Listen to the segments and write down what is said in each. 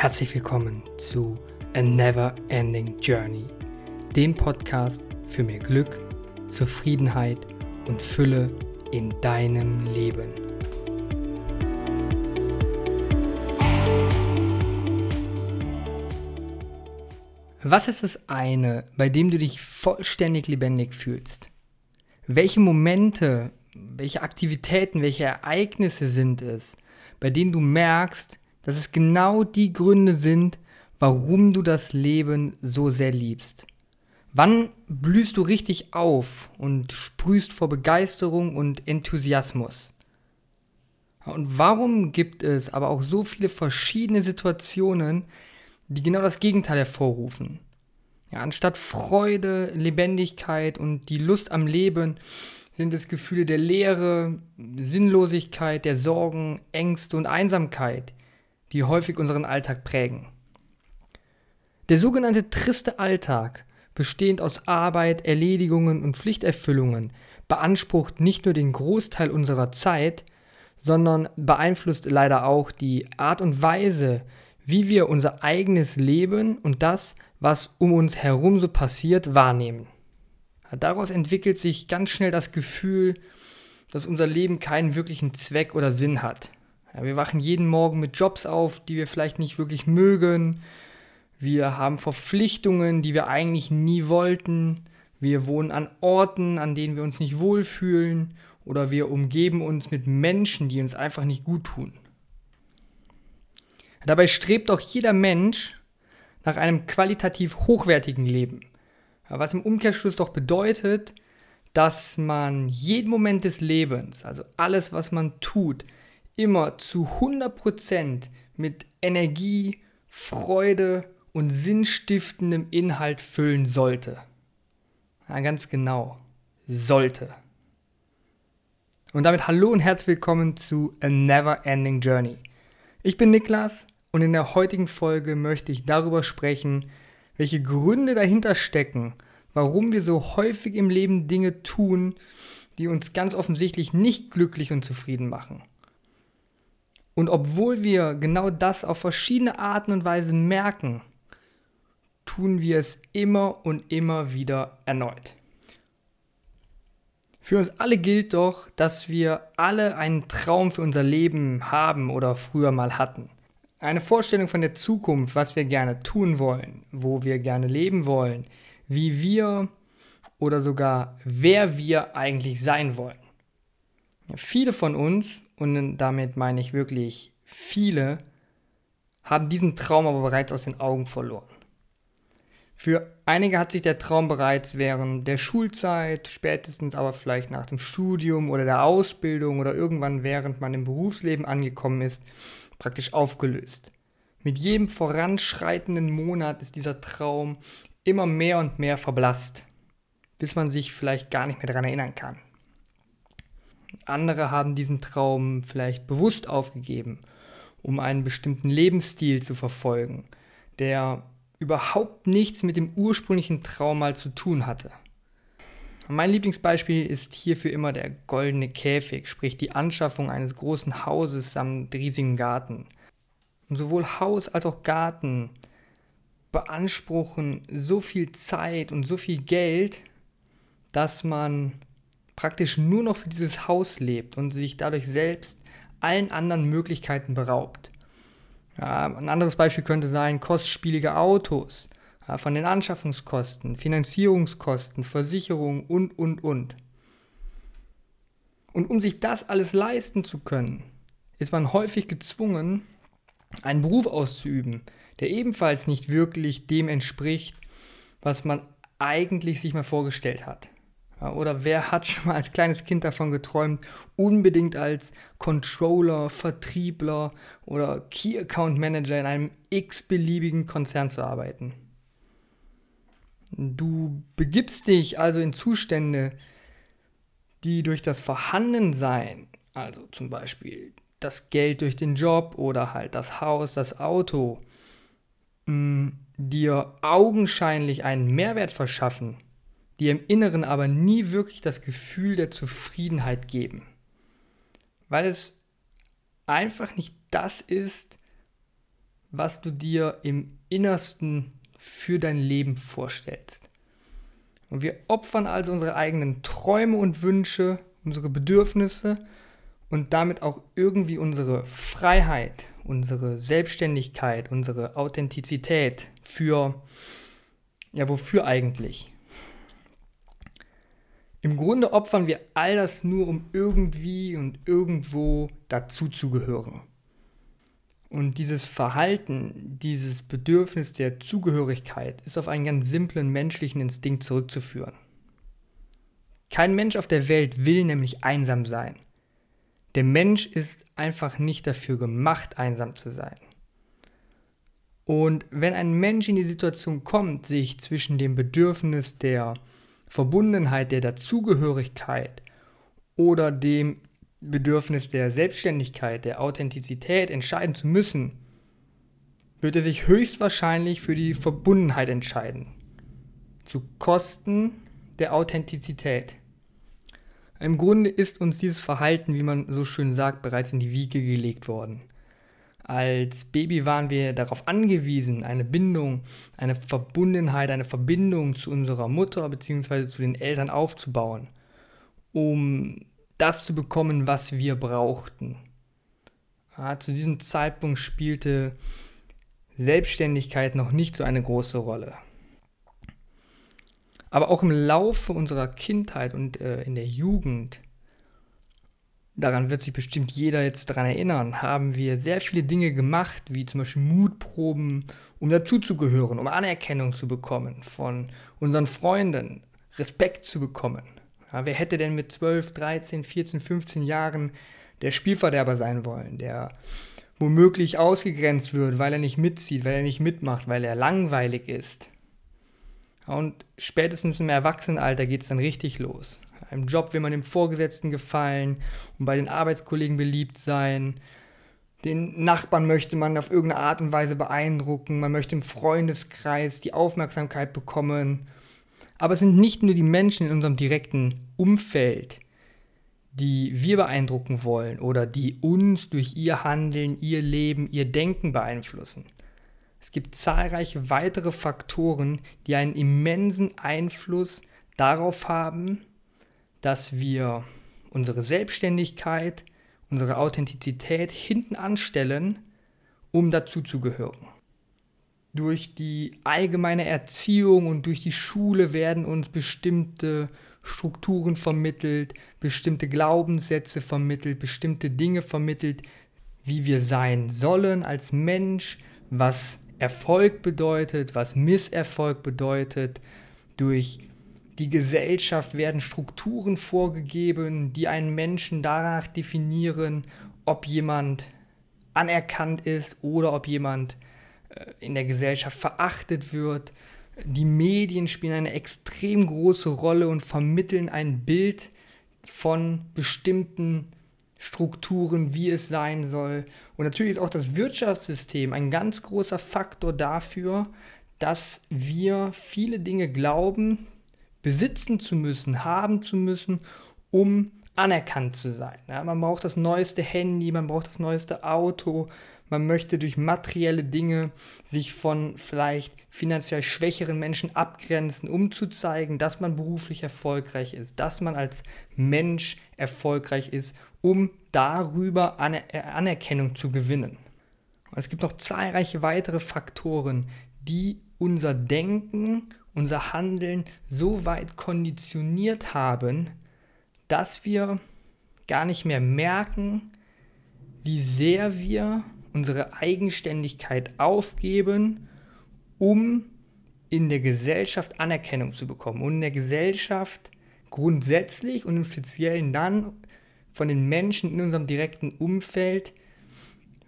Herzlich willkommen zu A Never Ending Journey, dem Podcast für mehr Glück, Zufriedenheit und Fülle in deinem Leben. Was ist das eine, bei dem du dich vollständig lebendig fühlst? Welche Momente, welche Aktivitäten, welche Ereignisse sind es, bei denen du merkst, dass es genau die Gründe sind, warum du das Leben so sehr liebst? Wann blühst du richtig auf und sprühst vor Begeisterung und Enthusiasmus? Und warum gibt es aber auch so viele verschiedene Situationen, die genau das Gegenteil hervorrufen. Ja, anstatt Freude, Lebendigkeit und die Lust am Leben sind es Gefühle der Leere, Sinnlosigkeit, der Sorgen, Ängste und Einsamkeit, die häufig unseren Alltag prägen. Der sogenannte triste Alltag, bestehend aus Arbeit, Erledigungen und Pflichterfüllungen, beansprucht nicht nur den Großteil unserer Zeit, sondern beeinflusst leider auch die Art und Weise, wie wir unser eigenes Leben und das, was um uns herum so passiert, wahrnehmen. Daraus entwickelt sich ganz schnell das Gefühl, dass unser Leben keinen wirklichen Zweck oder Sinn hat. Ja, wir wachen jeden Morgen mit Jobs auf, die wir vielleicht nicht wirklich mögen. Wir haben Verpflichtungen, die wir eigentlich nie wollten. Wir wohnen an Orten, an denen wir uns nicht wohlfühlen. Oder wir umgeben uns mit Menschen, die uns einfach nicht gut tun. Dabei strebt auch jeder Mensch nach einem qualitativ hochwertigen Leben. Was im Umkehrschluss doch bedeutet, dass man jeden Moment des Lebens, also alles, was man tut, immer zu 100% mit Energie, Freude und sinnstiftendem Inhalt füllen sollte. Ja, ganz genau. Sollte. Und damit hallo und herzlich willkommen zu A Never Ending Journey. Ich bin Niklas und in der heutigen Folge möchte ich darüber sprechen, welche Gründe dahinter stecken, warum wir so häufig im Leben Dinge tun, die uns ganz offensichtlich nicht glücklich und zufrieden machen. Und obwohl wir genau das auf verschiedene Arten und Weisen merken, tun wir es immer und immer wieder erneut. Für uns alle gilt doch, dass wir alle einen Traum für unser Leben haben oder früher mal hatten eine Vorstellung von der Zukunft, was wir gerne tun wollen, wo wir gerne leben wollen, wie wir oder sogar wer wir eigentlich sein wollen. Viele von uns, und damit meine ich wirklich viele, haben diesen Traum aber bereits aus den Augen verloren. Für einige hat sich der Traum bereits während der Schulzeit, spätestens aber vielleicht nach dem Studium oder der Ausbildung oder irgendwann während man im Berufsleben angekommen ist, praktisch aufgelöst. Mit jedem voranschreitenden Monat ist dieser Traum immer mehr und mehr verblasst, bis man sich vielleicht gar nicht mehr daran erinnern kann. Andere haben diesen Traum vielleicht bewusst aufgegeben, um einen bestimmten Lebensstil zu verfolgen, der überhaupt nichts mit dem ursprünglichen Traum mal zu tun hatte. Mein Lieblingsbeispiel ist hierfür immer der goldene Käfig, sprich die Anschaffung eines großen Hauses samt riesigem Garten. sowohl Haus als auch Garten beanspruchen so viel Zeit und so viel Geld, dass man praktisch nur noch für dieses Haus lebt und sich dadurch selbst allen anderen Möglichkeiten beraubt. Ja, ein anderes Beispiel könnte sein kostspielige Autos von den Anschaffungskosten, Finanzierungskosten, Versicherungen und, und, und. Und um sich das alles leisten zu können, ist man häufig gezwungen, einen Beruf auszuüben, der ebenfalls nicht wirklich dem entspricht, was man eigentlich sich mal vorgestellt hat. Oder wer hat schon mal als kleines Kind davon geträumt, unbedingt als Controller, Vertriebler oder Key Account Manager in einem x-beliebigen Konzern zu arbeiten? Du begibst dich also in Zustände, die durch das Vorhandensein, also zum Beispiel das Geld durch den Job oder halt das Haus, das Auto, mm, dir augenscheinlich einen Mehrwert verschaffen, dir im Inneren aber nie wirklich das Gefühl der Zufriedenheit geben. Weil es einfach nicht das ist, was du dir im Innersten für dein Leben vorstellst. Und wir opfern also unsere eigenen Träume und Wünsche, unsere Bedürfnisse und damit auch irgendwie unsere Freiheit, unsere Selbstständigkeit, unsere Authentizität für, ja, wofür eigentlich? Im Grunde opfern wir all das nur, um irgendwie und irgendwo dazuzugehören. Und dieses Verhalten, dieses Bedürfnis der Zugehörigkeit ist auf einen ganz simplen menschlichen Instinkt zurückzuführen. Kein Mensch auf der Welt will nämlich einsam sein. Der Mensch ist einfach nicht dafür gemacht, einsam zu sein. Und wenn ein Mensch in die Situation kommt, sich zwischen dem Bedürfnis der Verbundenheit, der Dazugehörigkeit oder dem Bedürfnis der Selbstständigkeit, der Authentizität entscheiden zu müssen, wird er sich höchstwahrscheinlich für die Verbundenheit entscheiden. Zu Kosten der Authentizität. Im Grunde ist uns dieses Verhalten, wie man so schön sagt, bereits in die Wiege gelegt worden. Als Baby waren wir darauf angewiesen, eine Bindung, eine Verbundenheit, eine Verbindung zu unserer Mutter bzw. zu den Eltern aufzubauen, um das zu bekommen, was wir brauchten. Ja, zu diesem Zeitpunkt spielte Selbstständigkeit noch nicht so eine große Rolle. Aber auch im Laufe unserer Kindheit und äh, in der Jugend, daran wird sich bestimmt jeder jetzt daran erinnern, haben wir sehr viele Dinge gemacht, wie zum Beispiel Mutproben, um dazuzugehören, um Anerkennung zu bekommen von unseren Freunden, Respekt zu bekommen. Ja, wer hätte denn mit 12, 13, 14, 15 Jahren der Spielverderber sein wollen, der womöglich ausgegrenzt wird, weil er nicht mitzieht, weil er nicht mitmacht, weil er langweilig ist? Und spätestens im Erwachsenenalter geht es dann richtig los. Im Job will man dem Vorgesetzten gefallen und bei den Arbeitskollegen beliebt sein. Den Nachbarn möchte man auf irgendeine Art und Weise beeindrucken. Man möchte im Freundeskreis die Aufmerksamkeit bekommen. Aber es sind nicht nur die Menschen in unserem direkten Umfeld, die wir beeindrucken wollen oder die uns durch ihr Handeln, ihr Leben, ihr Denken beeinflussen. Es gibt zahlreiche weitere Faktoren, die einen immensen Einfluss darauf haben, dass wir unsere Selbstständigkeit, unsere Authentizität hinten anstellen, um dazuzugehören. Durch die allgemeine Erziehung und durch die Schule werden uns bestimmte Strukturen vermittelt, bestimmte Glaubenssätze vermittelt, bestimmte Dinge vermittelt, wie wir sein sollen als Mensch, was Erfolg bedeutet, was Misserfolg bedeutet. Durch die Gesellschaft werden Strukturen vorgegeben, die einen Menschen danach definieren, ob jemand anerkannt ist oder ob jemand äh, in der Gesellschaft verachtet wird. Die Medien spielen eine extrem große Rolle und vermitteln ein Bild von bestimmten Strukturen, wie es sein soll. Und natürlich ist auch das Wirtschaftssystem ein ganz großer Faktor dafür, dass wir viele Dinge glauben, besitzen zu müssen, haben zu müssen, um anerkannt zu sein. Ja, man braucht das neueste Handy, man braucht das neueste Auto, man möchte durch materielle Dinge sich von vielleicht finanziell schwächeren Menschen abgrenzen, um zu zeigen, dass man beruflich erfolgreich ist, dass man als Mensch erfolgreich ist, um darüber Aner äh, Anerkennung zu gewinnen. Und es gibt noch zahlreiche weitere Faktoren, die unser Denken, unser Handeln so weit konditioniert haben, dass wir gar nicht mehr merken, wie sehr wir unsere Eigenständigkeit aufgeben, um in der Gesellschaft Anerkennung zu bekommen und in der Gesellschaft grundsätzlich und im Speziellen dann von den Menschen in unserem direkten Umfeld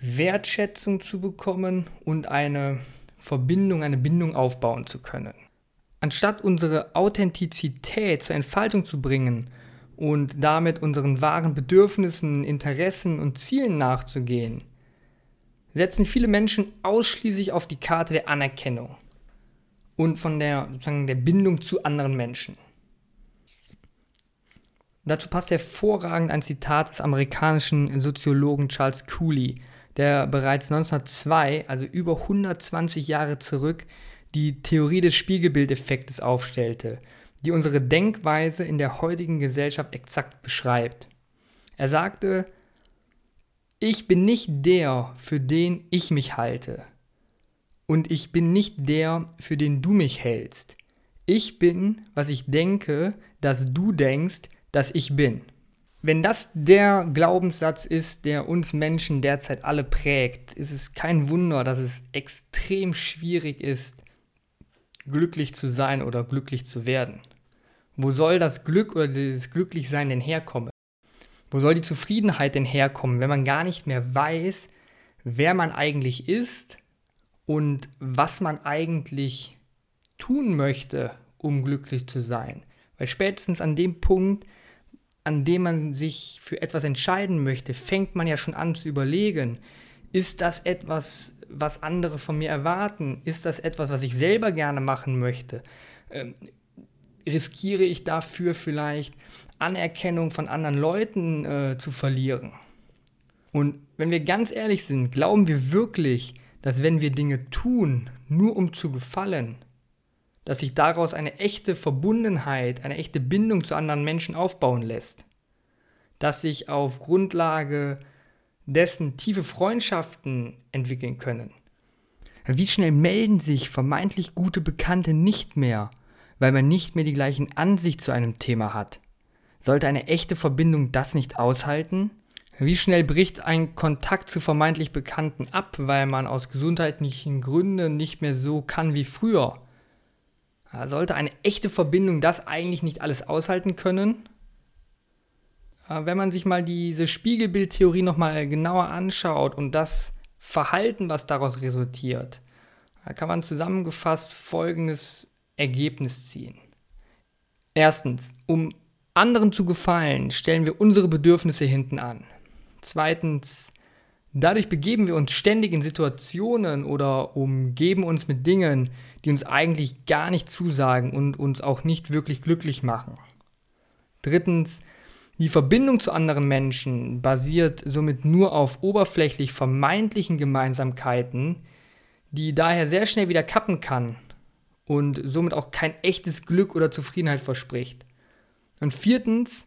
Wertschätzung zu bekommen und eine Verbindung, eine Bindung aufbauen zu können. Anstatt unsere Authentizität zur Entfaltung zu bringen und damit unseren wahren Bedürfnissen, Interessen und Zielen nachzugehen, setzen viele Menschen ausschließlich auf die Karte der Anerkennung und von der, sozusagen der Bindung zu anderen Menschen. Dazu passt hervorragend ein Zitat des amerikanischen Soziologen Charles Cooley, der bereits 1902, also über 120 Jahre zurück, die Theorie des Spiegelbildeffektes aufstellte, die unsere Denkweise in der heutigen Gesellschaft exakt beschreibt. Er sagte, ich bin nicht der, für den ich mich halte. Und ich bin nicht der, für den du mich hältst. Ich bin, was ich denke, dass du denkst, dass ich bin. Wenn das der Glaubenssatz ist, der uns Menschen derzeit alle prägt, ist es kein Wunder, dass es extrem schwierig ist, glücklich zu sein oder glücklich zu werden. Wo soll das Glück oder das Glücklichsein denn herkommen? Wo soll die Zufriedenheit denn herkommen, wenn man gar nicht mehr weiß, wer man eigentlich ist und was man eigentlich tun möchte, um glücklich zu sein? Weil spätestens an dem Punkt, an dem man sich für etwas entscheiden möchte, fängt man ja schon an zu überlegen, ist das etwas, was andere von mir erwarten? Ist das etwas, was ich selber gerne machen möchte? Ähm, riskiere ich dafür vielleicht Anerkennung von anderen Leuten äh, zu verlieren? Und wenn wir ganz ehrlich sind, glauben wir wirklich, dass wenn wir Dinge tun, nur um zu gefallen, dass sich daraus eine echte Verbundenheit, eine echte Bindung zu anderen Menschen aufbauen lässt? Dass sich auf Grundlage dessen tiefe Freundschaften entwickeln können? Wie schnell melden sich vermeintlich gute Bekannte nicht mehr, weil man nicht mehr die gleichen Ansicht zu einem Thema hat? Sollte eine echte Verbindung das nicht aushalten? Wie schnell bricht ein Kontakt zu vermeintlich Bekannten ab, weil man aus gesundheitlichen Gründen nicht mehr so kann wie früher? Sollte eine echte Verbindung das eigentlich nicht alles aushalten können? Wenn man sich mal diese Spiegelbildtheorie nochmal genauer anschaut und das Verhalten, was daraus resultiert, kann man zusammengefasst folgendes Ergebnis ziehen. Erstens, um anderen zu gefallen, stellen wir unsere Bedürfnisse hinten an. Zweitens, dadurch begeben wir uns ständig in Situationen oder umgeben uns mit Dingen, die uns eigentlich gar nicht zusagen und uns auch nicht wirklich glücklich machen. Drittens, die Verbindung zu anderen Menschen basiert somit nur auf oberflächlich vermeintlichen Gemeinsamkeiten, die daher sehr schnell wieder kappen kann und somit auch kein echtes Glück oder Zufriedenheit verspricht. Und viertens,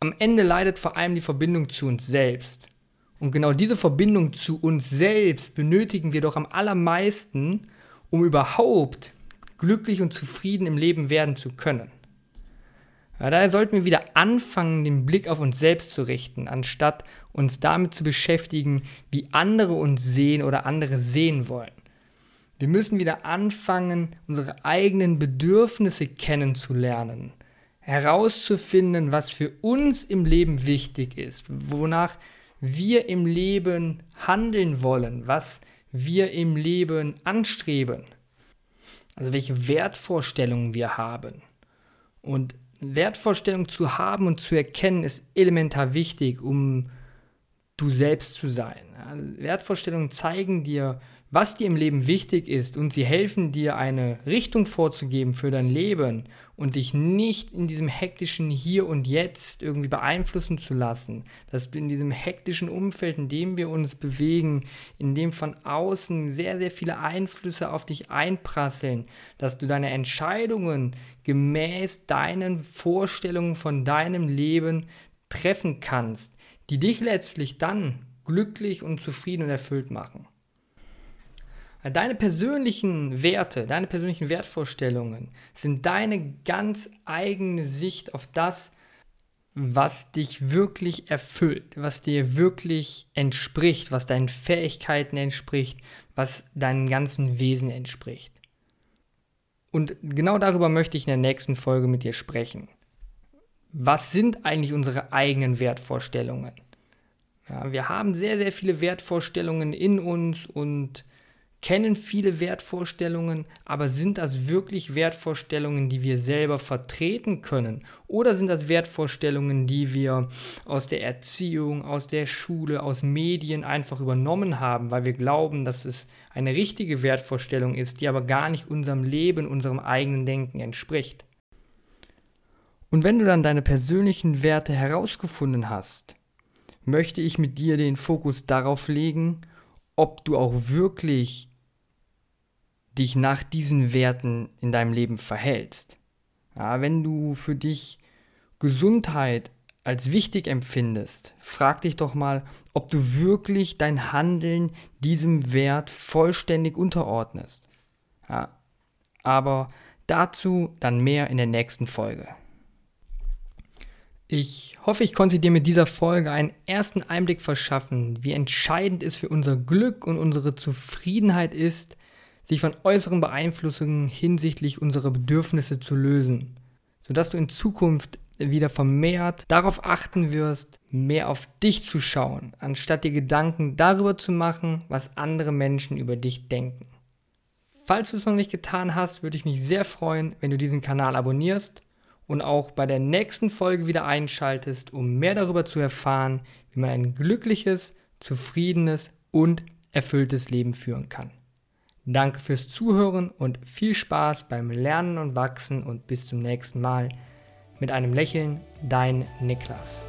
am Ende leidet vor allem die Verbindung zu uns selbst. Und genau diese Verbindung zu uns selbst benötigen wir doch am allermeisten, um überhaupt glücklich und zufrieden im Leben werden zu können. Ja, daher sollten wir wieder anfangen, den Blick auf uns selbst zu richten, anstatt uns damit zu beschäftigen, wie andere uns sehen oder andere sehen wollen. Wir müssen wieder anfangen, unsere eigenen Bedürfnisse kennenzulernen herauszufinden, was für uns im Leben wichtig ist, wonach wir im Leben handeln wollen, was wir im Leben anstreben. Also welche Wertvorstellungen wir haben. Und Wertvorstellungen zu haben und zu erkennen ist elementar wichtig, um du selbst zu sein. Wertvorstellungen zeigen dir, was dir im Leben wichtig ist und sie helfen dir eine Richtung vorzugeben für dein Leben und dich nicht in diesem hektischen Hier und Jetzt irgendwie beeinflussen zu lassen, dass du in diesem hektischen Umfeld, in dem wir uns bewegen, in dem von außen sehr, sehr viele Einflüsse auf dich einprasseln, dass du deine Entscheidungen gemäß deinen Vorstellungen von deinem Leben treffen kannst, die dich letztlich dann glücklich und zufrieden und erfüllt machen. Deine persönlichen Werte, deine persönlichen Wertvorstellungen sind deine ganz eigene Sicht auf das, was dich wirklich erfüllt, was dir wirklich entspricht, was deinen Fähigkeiten entspricht, was deinem ganzen Wesen entspricht. Und genau darüber möchte ich in der nächsten Folge mit dir sprechen. Was sind eigentlich unsere eigenen Wertvorstellungen? Ja, wir haben sehr, sehr viele Wertvorstellungen in uns und kennen viele Wertvorstellungen, aber sind das wirklich Wertvorstellungen, die wir selber vertreten können? Oder sind das Wertvorstellungen, die wir aus der Erziehung, aus der Schule, aus Medien einfach übernommen haben, weil wir glauben, dass es eine richtige Wertvorstellung ist, die aber gar nicht unserem Leben, unserem eigenen Denken entspricht? Und wenn du dann deine persönlichen Werte herausgefunden hast, möchte ich mit dir den Fokus darauf legen, ob du auch wirklich dich nach diesen Werten in deinem Leben verhältst. Ja, wenn du für dich Gesundheit als wichtig empfindest, frag dich doch mal, ob du wirklich dein Handeln diesem Wert vollständig unterordnest. Ja, aber dazu dann mehr in der nächsten Folge. Ich hoffe, ich konnte dir mit dieser Folge einen ersten Einblick verschaffen, wie entscheidend es für unser Glück und unsere Zufriedenheit ist, sich von äußeren Beeinflussungen hinsichtlich unserer Bedürfnisse zu lösen, sodass du in Zukunft wieder vermehrt darauf achten wirst, mehr auf dich zu schauen, anstatt dir Gedanken darüber zu machen, was andere Menschen über dich denken. Falls du es noch nicht getan hast, würde ich mich sehr freuen, wenn du diesen Kanal abonnierst und auch bei der nächsten Folge wieder einschaltest, um mehr darüber zu erfahren, wie man ein glückliches, zufriedenes und erfülltes Leben führen kann. Danke fürs Zuhören und viel Spaß beim Lernen und Wachsen und bis zum nächsten Mal. Mit einem Lächeln, dein Niklas.